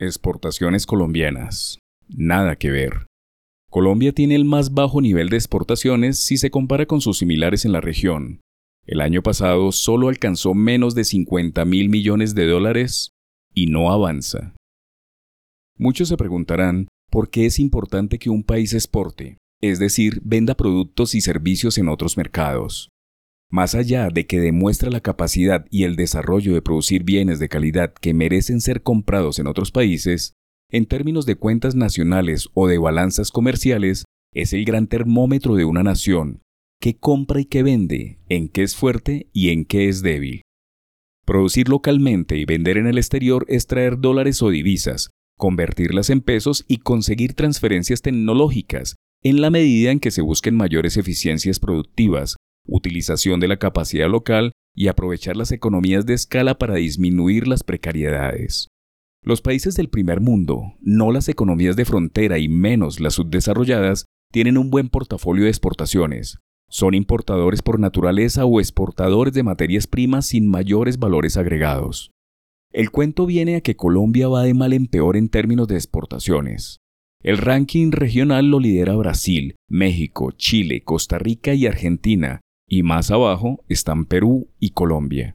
Exportaciones colombianas. Nada que ver. Colombia tiene el más bajo nivel de exportaciones si se compara con sus similares en la región. El año pasado solo alcanzó menos de 50 mil millones de dólares y no avanza. Muchos se preguntarán por qué es importante que un país exporte, es decir, venda productos y servicios en otros mercados. Más allá de que demuestra la capacidad y el desarrollo de producir bienes de calidad que merecen ser comprados en otros países, en términos de cuentas nacionales o de balanzas comerciales, es el gran termómetro de una nación, qué compra y qué vende, en qué es fuerte y en qué es débil. Producir localmente y vender en el exterior es traer dólares o divisas, convertirlas en pesos y conseguir transferencias tecnológicas, en la medida en que se busquen mayores eficiencias productivas, utilización de la capacidad local y aprovechar las economías de escala para disminuir las precariedades. Los países del primer mundo, no las economías de frontera y menos las subdesarrolladas, tienen un buen portafolio de exportaciones. Son importadores por naturaleza o exportadores de materias primas sin mayores valores agregados. El cuento viene a que Colombia va de mal en peor en términos de exportaciones. El ranking regional lo lidera Brasil, México, Chile, Costa Rica y Argentina, y más abajo están Perú y Colombia.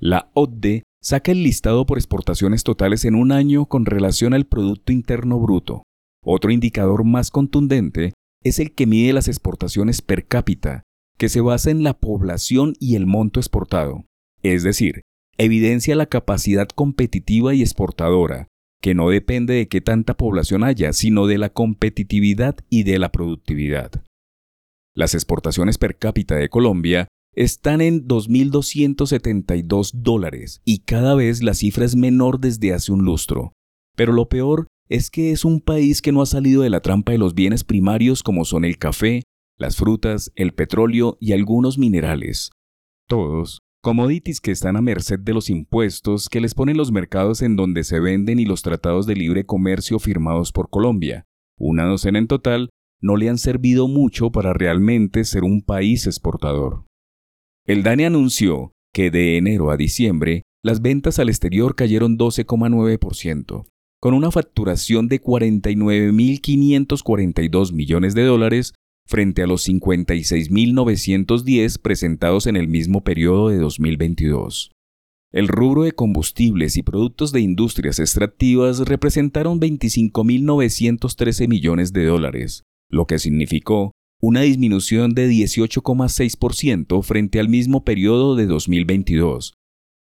La OCDE saca el listado por exportaciones totales en un año con relación al Producto Interno Bruto. Otro indicador más contundente es el que mide las exportaciones per cápita, que se basa en la población y el monto exportado, es decir, evidencia la capacidad competitiva y exportadora, que no depende de qué tanta población haya, sino de la competitividad y de la productividad. Las exportaciones per cápita de Colombia están en 2.272 dólares y cada vez la cifra es menor desde hace un lustro. Pero lo peor es que es un país que no ha salido de la trampa de los bienes primarios como son el café, las frutas, el petróleo y algunos minerales. Todos, commodities que están a merced de los impuestos que les ponen los mercados en donde se venden y los tratados de libre comercio firmados por Colombia, una docena en total no le han servido mucho para realmente ser un país exportador. El DANE anunció que de enero a diciembre las ventas al exterior cayeron 12,9%, con una facturación de 49.542 millones de dólares frente a los 56.910 presentados en el mismo periodo de 2022. El rubro de combustibles y productos de industrias extractivas representaron 25.913 millones de dólares, lo que significó una disminución de 18,6% frente al mismo periodo de 2022,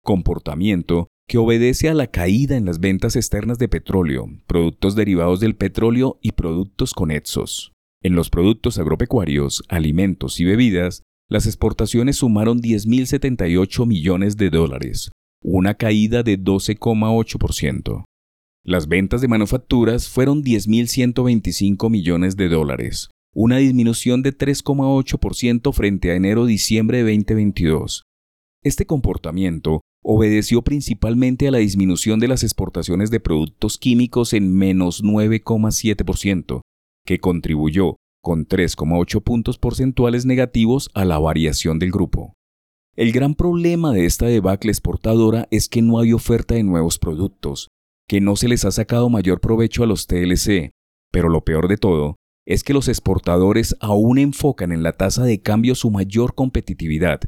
comportamiento que obedece a la caída en las ventas externas de petróleo, productos derivados del petróleo y productos conexos. En los productos agropecuarios, alimentos y bebidas, las exportaciones sumaron 10.078 millones de dólares, una caída de 12,8%. Las ventas de manufacturas fueron 10.125 millones de dólares, una disminución de 3,8% frente a enero-diciembre de 2022. Este comportamiento obedeció principalmente a la disminución de las exportaciones de productos químicos en menos 9,7%, que contribuyó con 3,8 puntos porcentuales negativos a la variación del grupo. El gran problema de esta debacle exportadora es que no hay oferta de nuevos productos, que no se les ha sacado mayor provecho a los TLC, pero lo peor de todo es que los exportadores aún enfocan en la tasa de cambio su mayor competitividad,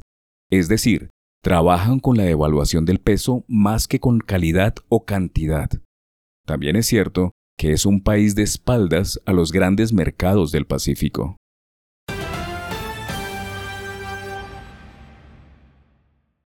es decir, trabajan con la devaluación del peso más que con calidad o cantidad. También es cierto que es un país de espaldas a los grandes mercados del Pacífico.